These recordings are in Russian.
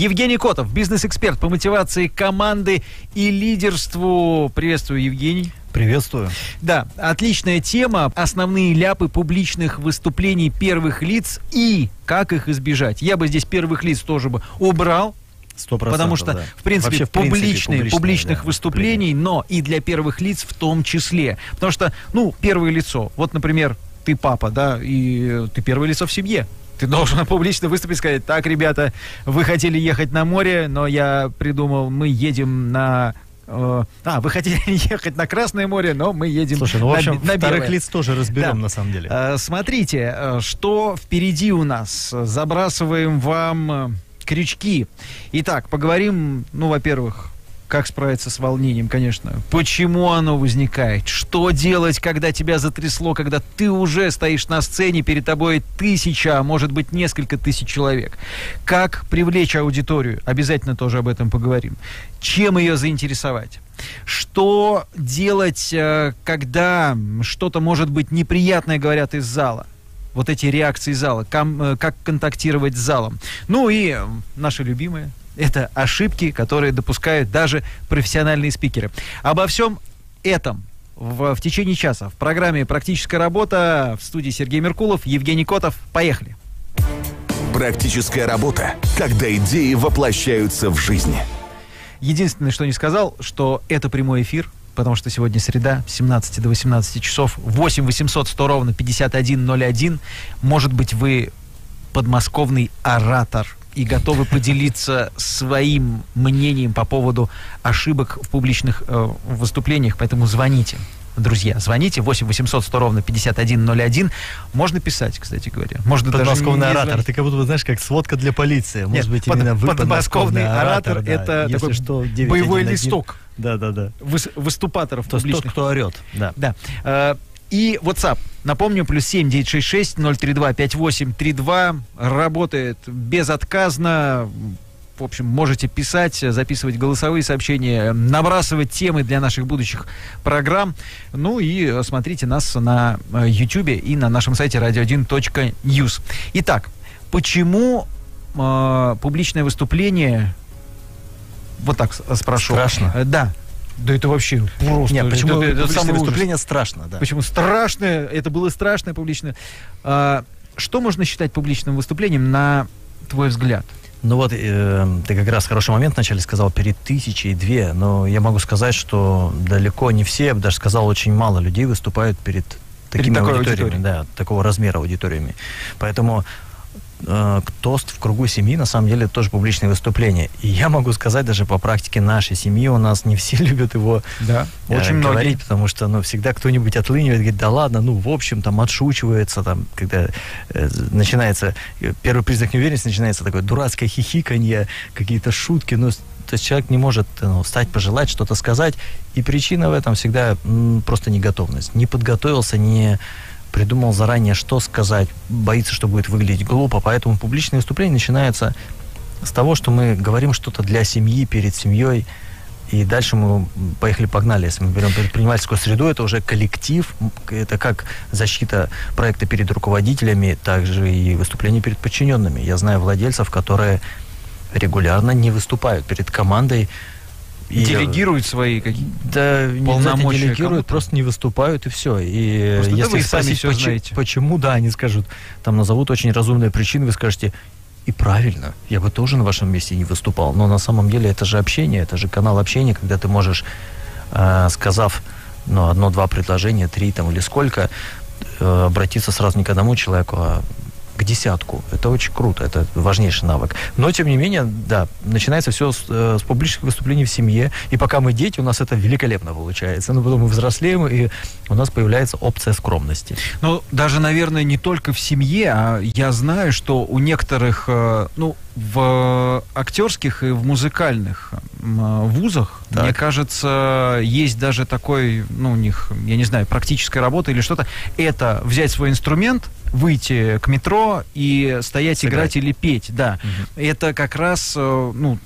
Евгений Котов, бизнес-эксперт по мотивации команды и лидерству. Приветствую, Евгений. Приветствую. Да, отличная тема. Основные ляпы публичных выступлений первых лиц и как их избежать. Я бы здесь первых лиц тоже бы убрал, 100%, Потому что, да. в принципе, Вообще, в принципе, публичные, публичные, публичных да, выступлений, но и для первых лиц в том числе. Потому что, ну, первое лицо. Вот, например, ты папа, да, и ты первое лицо в семье. Ты должен публично выступить и сказать, так, ребята, вы хотели ехать на море, но я придумал, мы едем на э, а, вы хотели ехать на Красное море, но мы едем Слушай, ну, в общем, на, на вторых Белое. лиц тоже разберем, Да. на самом деле. Э, Смотрите, э, что впереди у нас. Забрасываем вам крючки. Итак, поговорим, ну, во-первых, как справиться с волнением, конечно. Почему оно возникает? Что делать, когда тебя затрясло, когда ты уже стоишь на сцене, перед тобой тысяча, а может быть несколько тысяч человек? Как привлечь аудиторию? Обязательно тоже об этом поговорим. Чем ее заинтересовать? Что делать, э, когда что-то может быть неприятное, говорят из зала? Вот эти реакции зала, э, как контактировать с залом. Ну и наши любимые, это ошибки, которые допускают даже профессиональные спикеры. Обо всем этом в, в течение часа в программе «Практическая работа» в студии Сергей Меркулов, Евгений Котов. Поехали! Практическая работа, когда идеи воплощаются в жизнь. Единственное, что не сказал, что это прямой эфир, потому что сегодня среда, с 17 до 18 часов, 8 800 100 ровно 5101. Может быть, вы подмосковный оратор и готовы поделиться своим мнением по поводу ошибок в публичных э, выступлениях, поэтому звоните. Друзья, звоните 8 800 100 ровно 5101. Можно писать, кстати говоря. Можно даже Подмосковный не оратор. звонить. Ты как будто, бы, знаешь, как сводка для полиции. Может Нет, быть, под- именно вы подмосковный оратор да. это Если такой что, 911. боевой листок Да, да, да. выс- выступаторов То есть тот, публичных. кто орет. Да. Да. Э, И WhatsApp. Напомню, плюс 7 966 032 5832. Работает безотказно. В общем, можете писать, записывать голосовые сообщения, набрасывать темы для наших будущих программ. Ну и э, смотрите нас на YouTube и на нашем сайте radio1.news. Итак, почему э, публичное выступление... Вот так спрошу. Страшно? Э, Да. Да это вообще просто... Нет, почему это- это самый ужас. выступление страшно, да. Почему страшное? Это было страшное публичное. А, что можно считать публичным выступлением, на твой взгляд? Ну вот, э, ты как раз хороший момент вначале сказал, перед тысячей две, но я могу сказать, что далеко не все, я бы даже сказал, очень мало людей выступают перед такими такой аудиториями, аудиторией. да, такого размера аудиториями. Поэтому э, тост в кругу семьи, на самом деле, тоже публичное выступление. И я могу сказать, даже по практике нашей семьи у нас не все любят его Да. э, Очень многие. говорить, потому что, ну, всегда кто-нибудь отлынивает, говорит, да ладно, ну, в общем, там, отшучивается, там, когда э, начинается, э, первый признак неуверенности начинается такое дурацкое хихиканье, какие-то шутки, ну, то есть человек не может ну, встать, пожелать, что-то сказать, и причина в этом всегда м, просто неготовность. Не подготовился, не придумал заранее, что сказать, боится, что будет выглядеть глупо, поэтому публичное выступление начинается с того, что мы говорим что-то для семьи, перед семьей, и дальше мы поехали-погнали. Если мы берем предпринимательскую среду, это уже коллектив, это как защита проекта перед руководителями, также и выступление перед подчиненными. Я знаю владельцев, которые регулярно не выступают перед командой. И- Делегируют свои какие да, полномочия обязательно делегируют, просто не выступают и все. И Просто да если вы и сами спросить, всё почему, знаете. почему, да, они скажут, там назовут очень разумные причины, вы скажете, и правильно, я бы тоже на вашем месте не выступал. Но на самом деле это же общение, это же канал общения, когда ты можешь, э, сказав ну, одно-два предложения, три там или сколько, э, обратиться сразу не к одному человеку, а к десятку. Это очень круто, это важнейший навык. Но, тем не менее, да, начинается все с, э, с публичных выступлений в семье. И пока мы дети, у нас это великолепно получается. Но потом мы взрослеем, и у нас появляется опция скромности. Ну, даже, наверное, не только в семье, а я знаю, что у некоторых, э, ну, в актерских и в музыкальных э, вузах, Так. мне кажется, есть даже такой, ну, у них, я не знаю, практическая работа или что-то, это взять свой инструмент выйти к метро и стоять, Сыграть. играть или петь, да. Это как раз э, ну,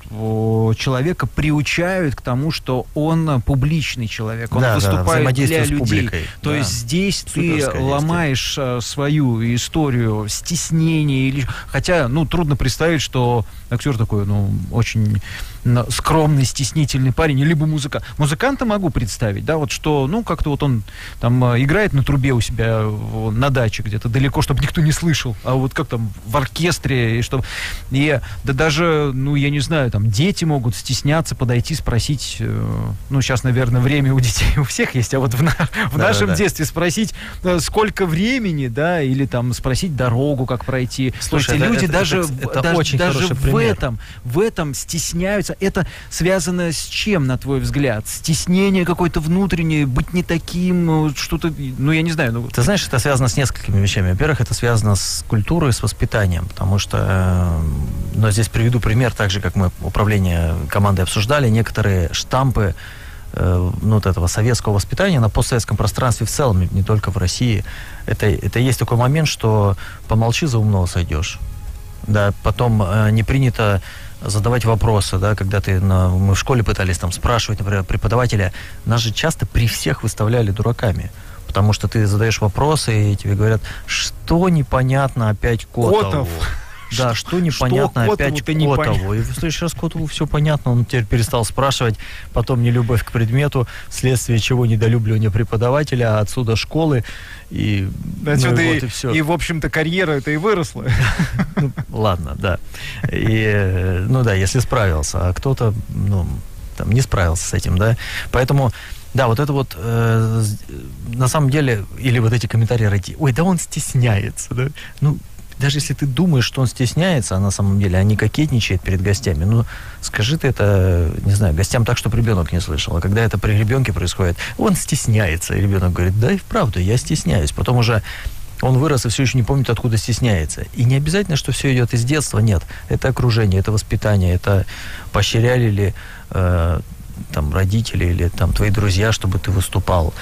человека приучают к тому, что он публичный человек, он Да, да, выступает взаимодействие для людей. публикой, То да. есть здесь ты Суперское действие. ломаешь э, свою историю стеснения или хотя ну трудно представить, что актер такой ну очень скромный, стеснительный парень, либо музыка. Музыканта могу представить, да, вот что, ну, как-то вот он там э, играет на трубе у себя на даче где-то далеко, чтобы никто не слышал, а вот как там в оркестре, и чтобы... И, да даже, ну, я не знаю, там дети могут стесняться подойти, спросить, э, ну, сейчас, наверное, время у детей у всех есть, а вот в, на- в Да, нашем да, да. детстве спросить, э, сколько времени, да, или там спросить дорогу, как пройти. Слушай, есть это- люди это- даже, это- это даже, очень даже в пример. этом, в этом стесняются. Это связано с чем, на твой взгляд? Стеснение какое-то внутреннее, быть не таким, э, что-то, ну, я не знаю, ну, Ты знаешь, это связано с несколькими вещами. Во-первых, это связано с культурой, с воспитанием, потому что, э, но здесь приведу пример, так же, как мы управление командой обсуждали, некоторые штампы э, ну, вот этого советского воспитания на постсоветском пространстве в целом, не только в России, это, это есть такой момент, что помолчи, за умного сойдешь. Да, потом э, не принято задавать вопросы, да, когда ты на, мы в школе пытались там спрашивать, например, преподавателя, нас же часто при всех выставляли дураками, потому что ты задаешь вопросы и тебе говорят, что непонятно опять Котову. Котов. Да, что непонятно Котову опять не Котову. И в следующий раз Котову все понятно, он теперь перестал спрашивать, потом нелюбовь к предмету, вследствие чего недолюбливание преподавателя, а отсюда школы. И, ну, отсюда и и, вот и все. и, в общем-то, карьера это и выросла. Ну, ладно, да. И, э, ну да, если справился, а кто-то, ну, там, не справился с этим, да. Поэтому, да, вот это вот, э, с- на самом деле, или вот эти комментарии ради, ой, да он стесняется, да. Ну, даже если ты думаешь, что он стесняется, а на самом деле, не кокетничает перед гостями, ну, скажи ты это, не знаю, гостям так, чтобы ребенок не слышал. А когда это при ребенке происходит, он стесняется, и ребенок говорит, да и вправду, я стесняюсь. Потом уже он вырос и все еще не помнит, откуда стесняется. И не обязательно, что все идет из детства, нет. Это окружение, это воспитание, это поощряли ли э, там родители или там твои друзья, чтобы ты выступал.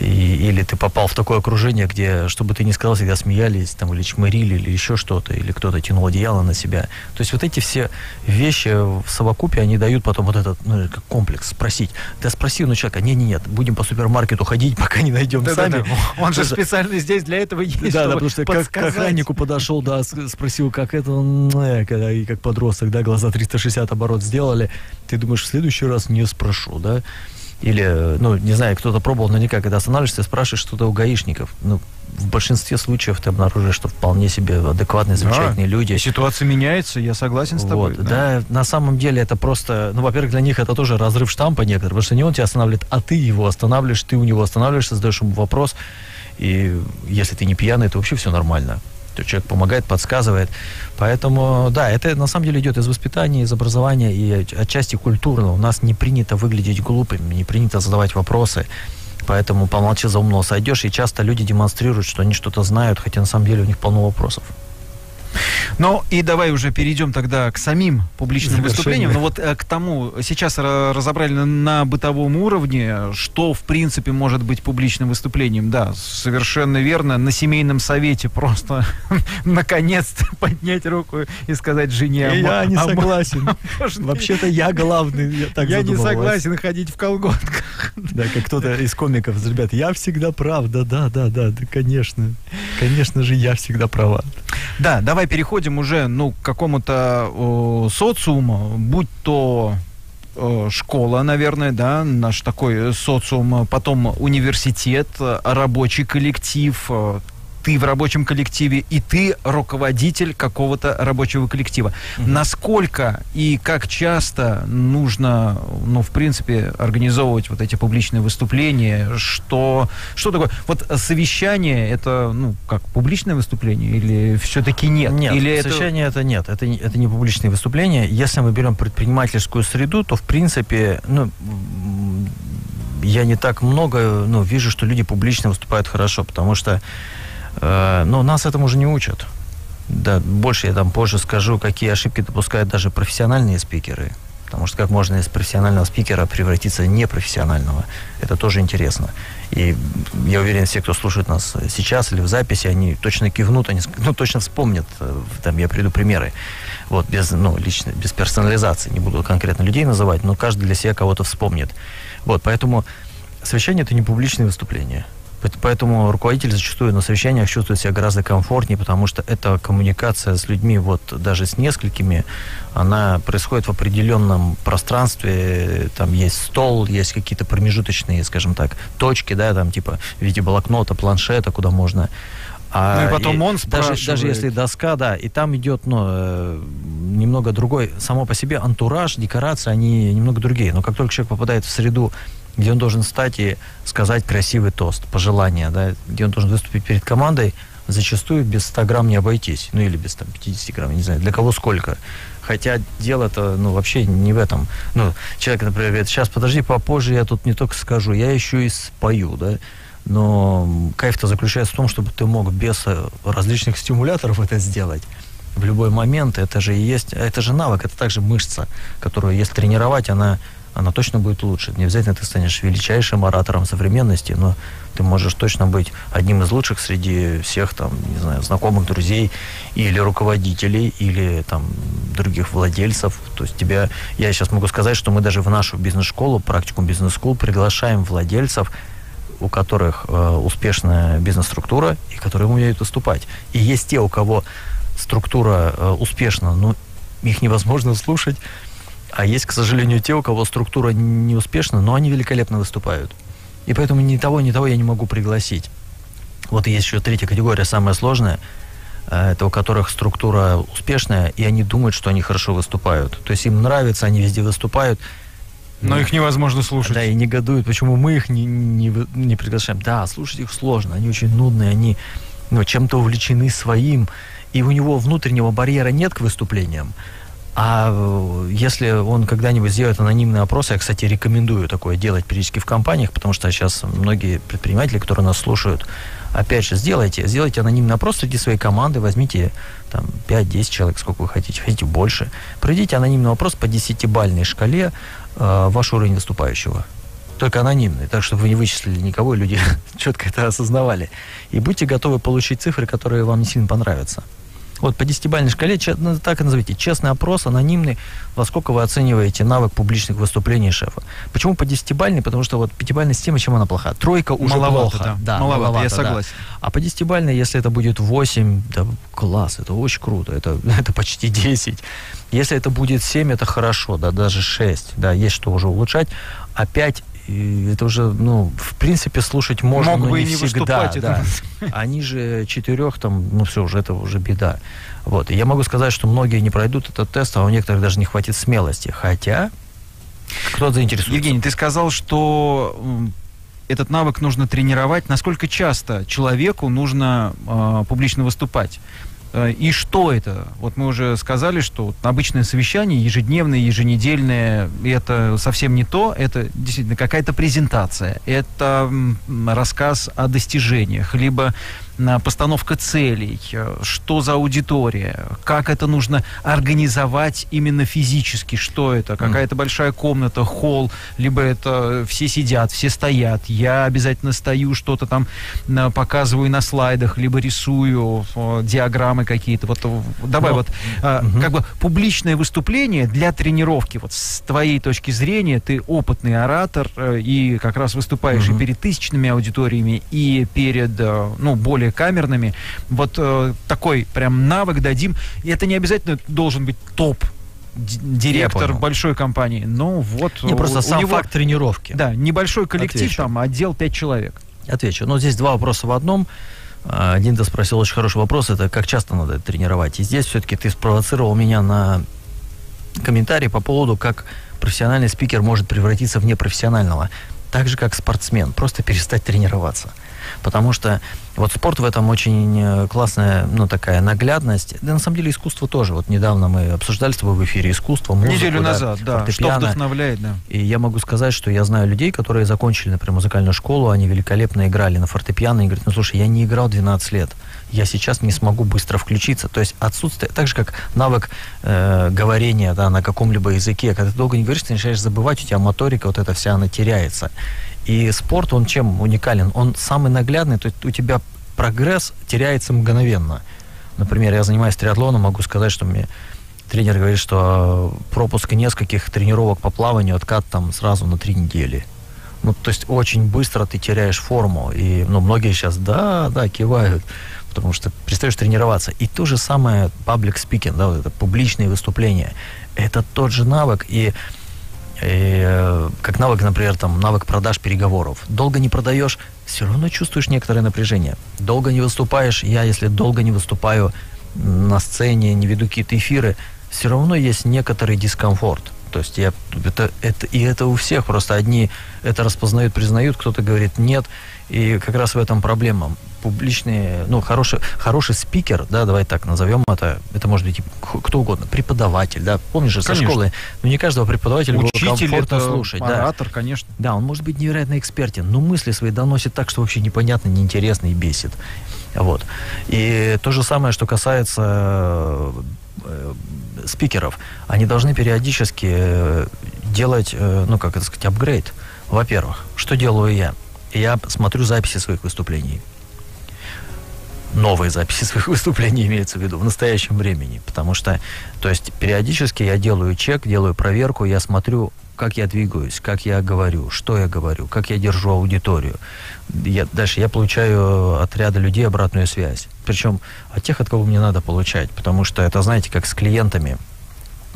И, или ты попал в такое окружение, где, чтобы ты не сказал, всегда смеялись, там, или чмырили, или еще что-то, или кто-то тянул одеяло на себя. То есть вот эти все вещи в совокупе, они дают потом вот этот, ну, как комплекс, спросить. Да спроси у человека, не-не-нет, будем по супермаркету ходить, пока не найдем сами. Он же специально здесь для этого есть, да, да, потому что как к подсказать. охраннику подошел, да, спросил, как это, он, э, когда и как подросток, да, глаза 360 оборот сделали, ты думаешь, в следующий раз не спрошу, да, или, э, ну, не знаю, кто-то пробовал, наверняка, когда останавливаешься, спрашиваешь что-то у гаишников, ну, в большинстве случаев ты обнаружишь, что вполне себе адекватные, замечательные люди. И ситуация меняется, я согласен с тобой. Вот, да. на самом деле это просто, ну, во-первых, для них это тоже разрыв штампа некоторые, потому что не он тебя останавливает, а ты его останавливаешь, ты у него останавливаешься, задаешь ему вопрос, и если ты не пьяный, то вообще все нормально. То человек помогает, подсказывает. Поэтому, да, это на самом деле идет из воспитания, из образования и от- отчасти культурно. У нас не принято выглядеть глупыми, не принято задавать вопросы. Поэтому помолчи за умного сойдешь, и часто люди демонстрируют, что они что-то знают, хотя на самом деле у них полно вопросов. Ну и давай уже перейдем тогда к самим публичным Завершение. выступлениям. Ну вот э, к тому, сейчас ра- разобрали на, бытовом уровне, что в принципе может быть публичным выступлением. Да, совершенно верно. На семейном совете просто наконец-то поднять руку и сказать жене. мо- а мо- согласен. Вообще-то я главный, я так я не согласен ходить в колготках. Да, как кто-то из комиков, ребят, я всегда прав, да, да, да, да, да, конечно. Конечно же, я всегда права. Да, давай переходим уже ну, к какому-то о, социуму, будь то э, школа, наверное, да, наш такой э, социум, э, потом университет, э, рабочий коллектив, э, ты в рабочем коллективе и ты руководитель какого-то рабочего коллектива. Насколько и как часто нужно, ну, в принципе, организовывать вот эти публичные выступления? Что, что такое? Вот совещание это, ну, как публичное выступление или все-таки нет? Нет, или это- совещание это... нет, это, это не публичные выступления. Если мы берем предпринимательскую среду, то в принципе, ну, я не так много, ну, вижу, что люди публично выступают хорошо, потому что, э, ну, нас этому уже не учат. Да, больше я там позже скажу, какие ошибки допускают даже профессиональные спикеры. Потому что как можно из профессионального спикера превратиться в непрофессионального, это тоже интересно. И я уверен, все, кто слушает нас сейчас или в записи, они точно кивнут, они ну, точно вспомнят, э, там я приду примеры. Вот, без, ну, лично, без персонализации, не буду конкретно людей называть, но каждый для себя кого-то вспомнит. Вот, поэтому совещание это не публичное выступление. Поэтому руководитель зачастую на совещаниях чувствует себя гораздо комфортнее, потому что эта коммуникация с людьми, вот даже с несколькими, она происходит в определенном пространстве. Там есть стол, есть какие-то промежуточные, скажем так, точки, да, там типа в виде блокнота, планшета, куда можно а ну и потом он спрашивает. Даже, даже если доска, да, и там идет, ну, э, немного другой, само по себе антураж, декорация, они немного другие. Но как только человек попадает в среду где он должен встать и сказать красивый тост, пожелание, да, где он должен выступить перед командой, зачастую без 100 грамм не обойтись, ну или без там, 50 грамм, не знаю, для кого сколько. Хотя дело-то, ну, вообще не в этом. Ну, человек, например, говорит, сейчас, подожди, попозже я тут не только скажу, я еще и спою, да. Но кайф-то заключается в том, чтобы ты мог без э, различных стимуляторов это сделать в любой момент. Это же и есть, это же навык, это также мышца, которую, если тренировать, она она точно будет лучше. Не обязательно ты станешь величайшим оратором современности, но ты можешь точно быть одним из лучших среди всех там, не знаю, знакомых, друзей или руководителей, или там других владельцев. То есть тебя, я сейчас могу сказать, что мы даже в нашу бизнес-школу, практику бизнес-школ приглашаем владельцев, у которых э, успешная бизнес-структура и которые умеют выступать. И есть те, у кого структура э, успешна, но их невозможно слушать, а есть, к сожалению, те, у кого структура не успешна, но они великолепно выступают. И поэтому ни того, ни того я не могу пригласить. Вот есть еще третья категория, самая сложная. Э, это у которых структура успешная, и они думают, что они хорошо выступают. То есть им нравится, они везде выступают. Но их невозможно слушать. Да, и негодуют, почему мы их не, не, не приглашаем. Да, слушать их сложно, они очень нудные, они ну, чем-то увлечены своим, и у него внутреннего барьера нет к выступлениям. А э, если он когда-нибудь сделает анонимный опрос, я, кстати, рекомендую такое делать периодически в компаниях, потому что сейчас многие предприниматели, которые нас слушают, опять же, сделайте, сделайте анонимный опрос среди своей команды, возьмите там 5-10 человек, сколько вы хотите, хотите больше, пройдите анонимный опрос по 10-бальной шкале э, ваш уровень выступающего. Только анонимный, так чтобы вы не вычислили никого, и люди четко это осознавали. И будьте готовы получить цифры, которые вам не сильно понравятся. Вот по десятибалльной шкале, ну, так и назовите, честный опрос, анонимный, во сколько вы оцениваете навык публичных выступлений шефа. Почему по десятибалльной? Потому что вот пятибалльная система, чем она плоха? Тройка уже маловато, плохо. Да, да маловато, маловато, я согласен. Да. А по десятибалльной, если это будет 8, да, класс, это очень круто, это, это почти 10. Если это будет 7, это хорошо, да, даже 6, да, есть что уже улучшать. А 5 и это уже, ну, в принципе, слушать можно, Мог но бы не, не всегда. Да. Они же четырех, там, ну все, уже это уже беда. Вот. И я могу сказать, что многие не пройдут этот тест, а у некоторых даже не хватит смелости. Хотя кто заинтересуется. Евгений, ты сказал, что этот навык нужно тренировать. Насколько часто человеку нужно э, публично выступать? Э, и что это? Вот мы уже сказали, что обычное совещание, ежедневное, еженедельное, это совсем не то, это действительно какая-то презентация, это рассказ о достижениях, либо постановка целей, э, что за аудитория, как это нужно организовать именно физически, что это, какая-то большая комната, холл, либо это все сидят, все стоят, я обязательно стою, что-то там показываю на слайдах, либо рисую диаграммы какие-то. Вот давай Но, вот угу. как бы публичное выступление для тренировки. Вот с твоей точки зрения ты опытный оратор э, и как раз выступаешь угу. и перед тысячными аудиториями, и перед э, ну более камерными. Вот э, такой прям навык дадим. И это не обязательно должен быть топ директор большой компании. Ну вот. Не, просто у, сам у него, факт тренировки. Да, небольшой коллектив, Отвечу. там отдел 5 человек. Отвечу. Но здесь два вопроса в одном. А, один ты спросил очень хороший вопрос, это как часто надо тренировать. И здесь все-таки ты спровоцировал меня на комментарий по поводу, как профессиональный спикер может превратиться в непрофессионального. Так же, как спортсмен, просто перестать тренироваться. Потому что вот спорт в этом очень э, классная, ну, такая наглядность. Да, на самом деле, искусство тоже. Вот недавно мы обсуждали с тобой в эфире искусство, музыку, Неделю да, назад, да. Что вдохновляет, да. И я могу сказать, что я знаю людей, которые закончили, например, музыкальную школу, они великолепно играли на фортепиано, и говорят, ну, слушай, я не играл 12 лет, я сейчас не смогу быстро включиться. То есть отсутствие, так же, как навык э, говорения, да, на каком-либо языке, когда ты долго не говоришь, ты начинаешь забывать, у тебя моторика вот эта вся, она теряется. И спорт, он чем уникален? Он самый наглядный, то есть у тебя прогресс теряется мгновенно. Например, я занимаюсь триатлоном, могу сказать, что мне тренер говорит, что пропуск нескольких тренировок по плаванию, откат там сразу на три недели. Ну, то есть очень быстро ты теряешь форму. И, ну, многие сейчас, да, да, кивают, потому что перестаешь тренироваться. И то же самое паблик спикинг, да, вот это публичные выступления. Это тот же навык. И и, э, как навык, например, там, навык продаж переговоров. Долго не продаешь, все равно чувствуешь некоторое напряжение. Долго не выступаешь, я, если долго не выступаю на сцене, не веду какие-то эфиры, все равно есть некоторый дискомфорт. То есть я, это, это, и это у всех, просто одни это распознают, признают, кто-то говорит нет, и как раз в этом проблема. Публичные, ну, хороший, хороший спикер, да, давай так назовем это, это может быть кто угодно, преподаватель, да, помнишь же, со Конечно. школы, ну, не каждого преподавателя было Учитель, комфортно это слушать, да. оратор, конечно. Да, он может быть невероятно экспертен, но мысли свои доносит так, что вообще непонятно, неинтересно и бесит. Вот. И то же самое, что касается э, спикеров. Они должны периодически э, делать, э, ну, как это сказать, апгрейд. Во-первых, что делаю я? Я смотрю записи своих выступлений. Новые записи своих выступлений имеется в виду в настоящем времени. Потому что, то есть, периодически я делаю чек, делаю проверку, я смотрю, как я двигаюсь, как я говорю, что я говорю, как я держу аудиторию. Я, дальше я получаю от ряда людей обратную связь. Причем от тех, от кого мне надо получать. Потому что это, знаете, как с клиентами.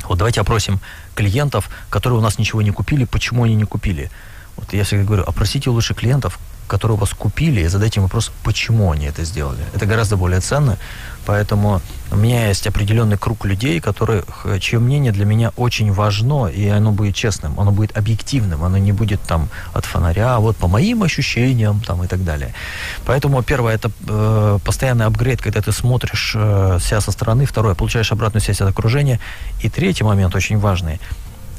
Вот давайте опросим клиентов, которые у нас ничего не купили, почему они не купили. Вот я всегда говорю, опросите лучше клиентов, которые вас купили, и задайте им вопрос, почему они это сделали. Это гораздо более ценно. Поэтому у меня есть определенный круг людей, которые, чье мнение для меня очень важно, и оно будет честным, оно будет объективным, оно не будет там от фонаря, а вот по моим ощущениям там и так далее. Поэтому первое это э, постоянный апгрейд, когда ты смотришь э, себя со стороны, второе получаешь обратную связь от окружения, и третий момент очень важный.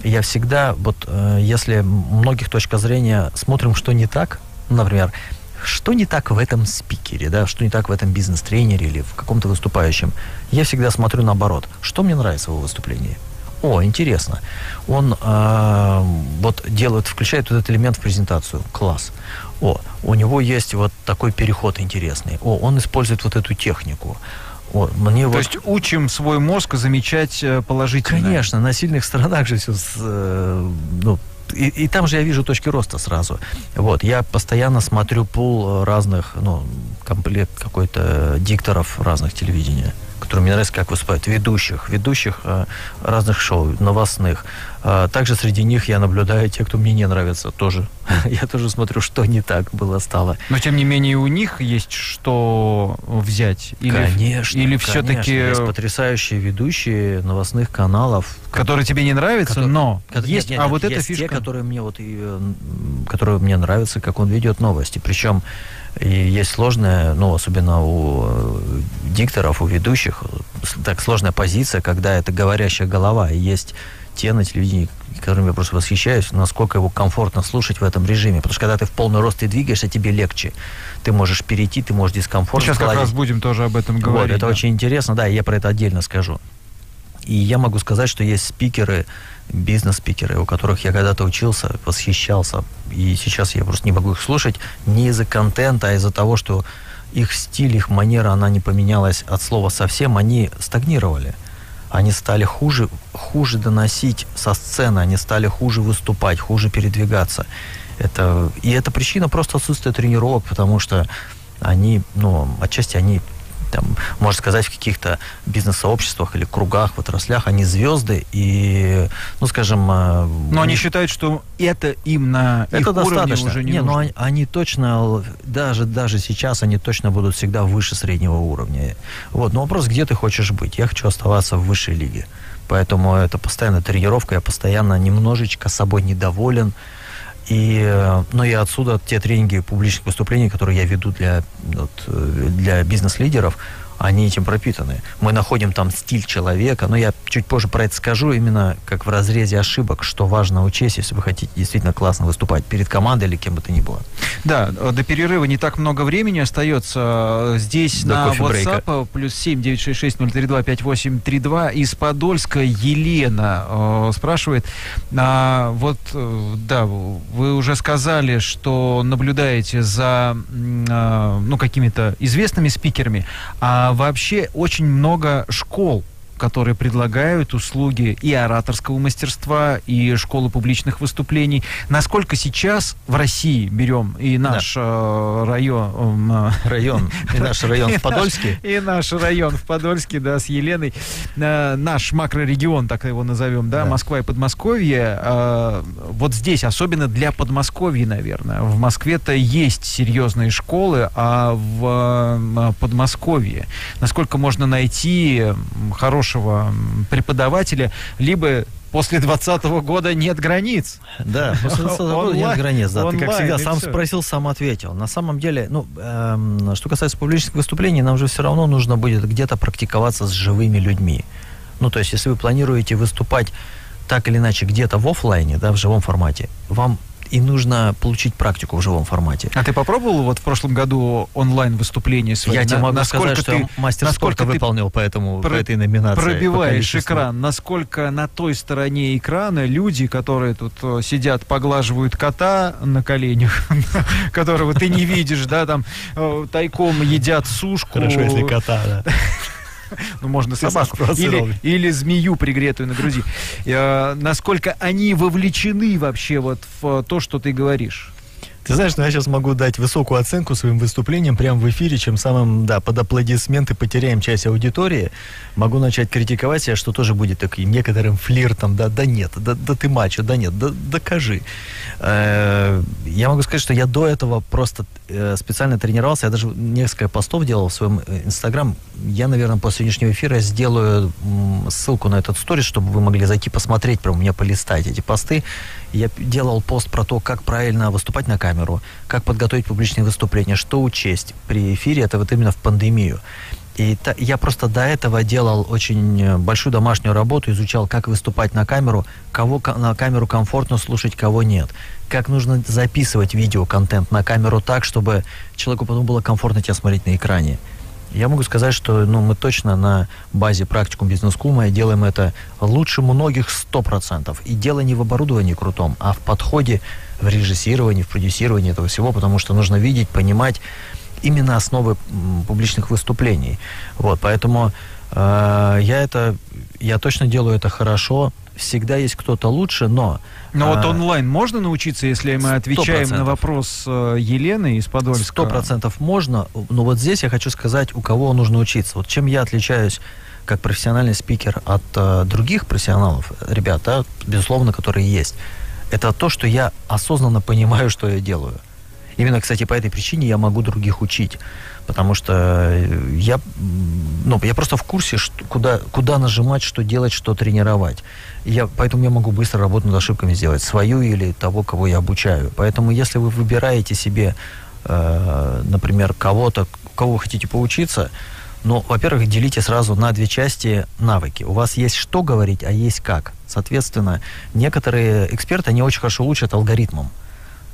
Я всегда, вот э, если многих точка зрения смотрим, что не так, например, что не так в этом спикере, да, что не так в этом бизнес-тренере или в каком-то выступающем. Я всегда смотрю наоборот. Что мне нравится в его выступлении? О, интересно. Он э, вот делает, включает вот этот элемент в презентацию. Класс. О, у него есть вот такой переход интересный. О, он использует вот эту технику. О, мне То вот... есть учим свой мозг замечать э, положительное. Конечно, на сильных сторонах же все, ну, и, там же я вижу точки роста сразу. Вот, я постоянно смотрю пул разных, ну, комплект какой-то дикторов разных телевидения, которые мне нравятся, как выступают, ведущих, ведущих э, разных шоу, новостных. А также среди них я наблюдаю те, кто мне не нравится, тоже. я тоже смотрю, что не так было стало. Но тем не менее у них есть что взять. Или, конечно. Или все-таки, Есть потрясающие ведущие новостных каналов, которые тебе не нравятся, Котор- но есть. нет, а нет, вот эта фишка. те, которые мне вот и, э, которые мне нравятся, как он ведет новости. Причем и есть сложная, ну, особенно у э, дикторов, у ведущих, так сложная позиция, когда это говорящая голова. И есть те на телевидении, которыми я просто восхищаюсь, насколько его комфортно слушать в этом режиме. Потому что когда ты в полный рост и двигаешься, тебе легче. Ты можешь перейти, ты можешь дискомфорт Сейчас как сгладить. раз будем тоже об этом Вот, говорить. это да. очень интересно, да, я про это отдельно скажу. И я могу сказать, что есть спикеры, бизнес-спикеры, у которых я когда-то учился, восхищался, и сейчас я просто не могу их слушать не из-за контента, а из-за того, что их стиль, их манера, она не поменялась от слова совсем, они стагнировали. Они стали хуже, хуже доносить со сцены, они стали хуже выступать, хуже передвигаться. Это, и это причина просто отсутствия тренировок, потому что они, ну, отчасти они там, можно сказать, в каких-то бизнес-сообществах или кругах, в отраслях, они звезды, и, ну, скажем... э, Но они считают, что это им на их это уровне достаточно. уже не, не, ну, нужно. они, они точно, даже, даже сейчас они точно будут всегда выше среднего уровня. Вот, но вопрос, где ты хочешь быть? Я хочу оставаться в высшей лиге. Поэтому это постоянно тренировка, я постоянно немножечко собой недоволен. И, э, ну и отсюда те тренинги публичных выступлений, которые я веду для, вот, э, для бизнес-лидеров, они этим пропитаны. Мы находим там стиль человека, но я чуть позже про это скажу, именно как в разрезе ошибок, что важно учесть, если вы хотите действительно классно выступать перед командой или кем бы то ни было. Да, до перерыва не так много времени остается. Здесь до на WhatsApp плюс 7 966 032 5832 из Подольска Елена э, спрашивает, а, вот, э, да, вы уже сказали, что наблюдаете за э, ну, какими-то известными спикерами, а вообще очень много школ которые предлагают услуги и ораторского мастерства, и школы публичных выступлений. Насколько сейчас в России берем и наш да. э, район... Э, район. И наш район в Подольске. И наш район в Подольске, да, с Еленой. Э, наш макрорегион, так его назовем, да, Москва и Подмосковье. Вот здесь, особенно для Подмосковья, наверное. В Москве-то есть серьезные школы, а в Подмосковье насколько можно найти хорошие хорошего преподавателя, либо после 2020 года нет границ. Да, после 2020 года нет границ. Да. Ты, как всегда, сам спросил, сам ответил. На самом деле, ну, эм, что касается публичных выступлений, нам же все равно нужно будет где-то практиковаться с живыми людьми. Ну, то есть, если вы планируете выступать так или иначе где-то в офлайне, да, в живом формате, вам и нужно получить практику в живом формате. А ты попробовал вот в прошлом году онлайн выступление свои? Я тебе могу насколько сказать, ты, что мастер насколько спорта выполнил по, этому, про, по этой номинации. Пробиваешь экран, насколько на той стороне экрана люди, которые тут э, сидят, поглаживают кота на коленях, которого ты не видишь, да, там э, тайком едят сушку. Хорошо, если кота, да. ну, можно собаку, или, или змею, пригретую на груди. Э, насколько они вовлечены вообще вот в то, что ты говоришь? Ты знаешь, ну я сейчас могу дать высокую оценку своим выступлениям прямо в эфире, чем самым, да, под аплодисменты потеряем часть аудитории. Могу начать критиковать себя, что тоже будет таким некоторым флиртом, да, да нет, да, да ты мачо, да нет, да докажи. Э, я могу сказать, что я до этого просто э, специально тренировался, я даже несколько постов делал в своем э, инстаграм. Я, наверное, после сегодняшнего эфира сделаю ссылку на этот сторис, чтобы вы могли зайти посмотреть, прям у меня полистать эти посты. Я делал пост про то, как правильно выступать на камеру, как подготовить публичные выступления, что учесть при эфире, это вот именно в пандемию. И та, я просто до этого делал очень э, большую домашнюю работу, изучал, как выступать на камеру, кого на камеру комфортно слушать, кого нет, как нужно записывать видеоконтент на камеру так, чтобы человеку потом было комфортно тебя смотреть на экране. Я могу сказать, что ну, мы точно на базе практикум бизнес-клуба делаем это лучше многих 100%. И дело не в оборудовании крутом, а в подходе, в режиссировании, в продюсировании этого всего, потому что нужно видеть, понимать именно основы публичных выступлений. Вот, поэтому э, я это, я точно делаю это хорошо, всегда есть кто-то лучше, но... Но а, вот онлайн можно научиться, если мы отвечаем 100%. на вопрос э, Елены из Подольска? Сто процентов можно, но вот здесь я хочу сказать, у кого нужно учиться. Вот чем я отличаюсь как профессиональный спикер от э, других профессионалов, ребят, да, безусловно, которые есть, это то, что я осознанно понимаю, что я делаю. Именно, кстати, по этой причине я могу других учить. Потому что э, я, ну, я просто в курсе, что, куда, куда нажимать, что делать, что тренировать. Я, поэтому я могу быстро работу над ошибками сделать, свою или того, кого я обучаю. Поэтому если вы выбираете себе, э, например, кого-то, кого вы хотите поучиться, ну, во-первых, делите сразу на две части навыки. У вас есть что говорить, а есть как. Соответственно, некоторые эксперты, они очень хорошо учат алгоритмам.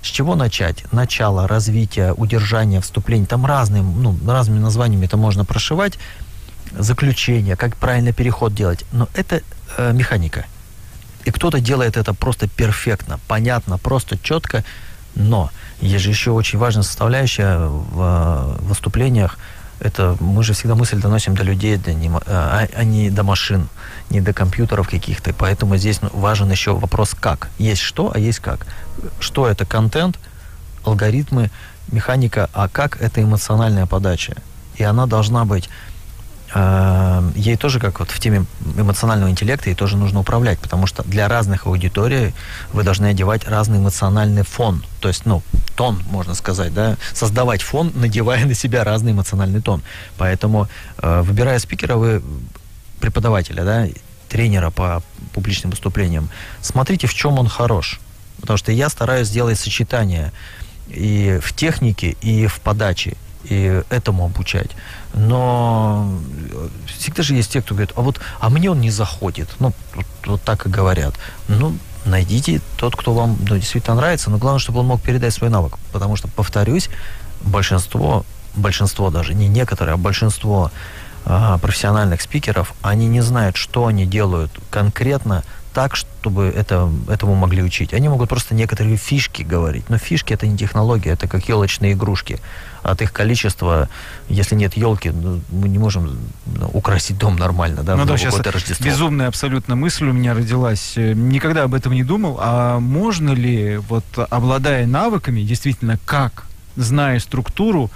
С чего начать? Начало, развитие, удержание, вступление. Там разным, ну, разными названиями это можно прошивать. Заключение, как правильно переход делать. Но это э, механика. И кто-то делает это просто перфектно, понятно, просто четко. Но есть же еще очень важная составляющая в э, выступлениях – это мы же всегда мысль доносим до людей, до не, а, а не до машин, не до компьютеров каких-то. Поэтому здесь ну, важен еще вопрос как. Есть что, а есть как. Что это контент, алгоритмы, механика, а как это эмоциональная подача. И она должна быть э, ей тоже, как вот в теме эмоционального интеллекта, ей тоже нужно управлять, потому что для разных аудиторий вы должны одевать разный эмоциональный фон. То есть, ну, тон, можно сказать, да, создавать фон, надевая на себя разный эмоциональный тон. Поэтому, э, выбирая спикера, вы преподавателя, да, тренера по публичным выступлениям, смотрите, в чем он хорош. Потому что я стараюсь сделать сочетание и в технике, и в подаче, и этому обучать. Но всегда же есть те, кто говорит, а вот, а мне он не заходит. Ну, вот, вот так и говорят. Ну, найдите тот, кто вам ну, действительно нравится, но главное, чтобы он мог передать свой навык. Потому что, повторюсь, большинство, большинство даже, не некоторые, а большинство а, профессиональных спикеров, они не знают, что они делают конкретно так, чтобы это, этому могли учить. Они могут просто некоторые фишки говорить. Но фишки это не технология, это как елочные игрушки. От их количества, если нет елки, ну, мы не можем ну, украсить дом нормально, да, ну, в да, сейчас Рождество. безумная абсолютно мысль у меня родилась. Э, Никогда об этом не думал. А можно ли, вот обладая навыками, действительно, как, зная структуру,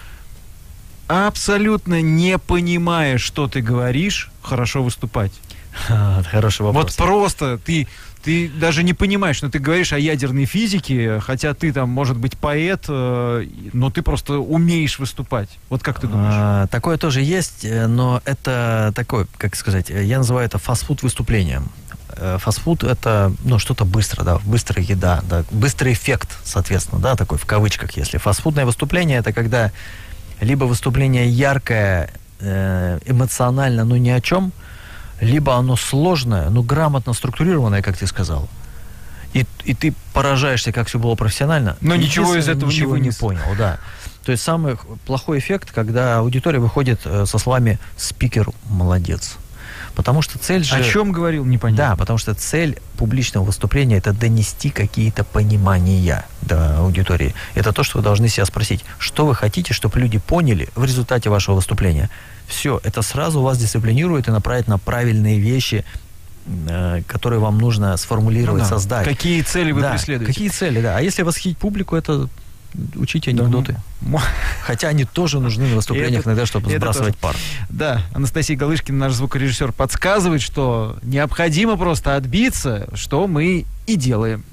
абсолютно не понимая, что ты говоришь, хорошо выступать? Хороший вопрос. Вот просто ты, ты даже не понимаешь, что ты говоришь о ядерной физике, хотя ты там, может быть, поэт, э, но ты просто умеешь выступать. Вот как ты думаешь? А, такое тоже есть, э, но это такое, как сказать, э, я называю это фастфуд выступлением. Фастфуд это ну, что-то быстро, да, быстрая еда, да, быстрый эффект, соответственно, да, такой в кавычках, если. Фастфудное выступление это когда либо выступление яркое, эмоционально, но ни о чем, либо оно сложное, но грамотно структурированное, как ты сказал. И, и ты поражаешься, как все было профессионально. Но ничего из этого не ничего не вынес. понял, да. То есть самый плохой эффект, когда аудитория выходит э, со словами «спикер молодец». Потому что цель же... О чем говорил, Да, непонятно. потому что цель публичного выступления это донести какие-то понимания до аудитории. Это то, что вы должны себя спросить, что вы хотите, чтобы люди поняли в результате вашего выступления. Все, это сразу вас дисциплинирует и направит на правильные вещи, э, которые вам нужно сформулировать, Ну да. создать. Какие цели вы Да, преследуете? Какие цели, да. А если восхитить публику, это учите Да, анекдоты. м- Хотя они тоже нужны на выступлениях Это- иногда, чтобы сбрасывать пар. Да, Анастасия Галышкина, наш звукорежиссер, подсказывает, что необходимо просто отбиться, что мы и делаем.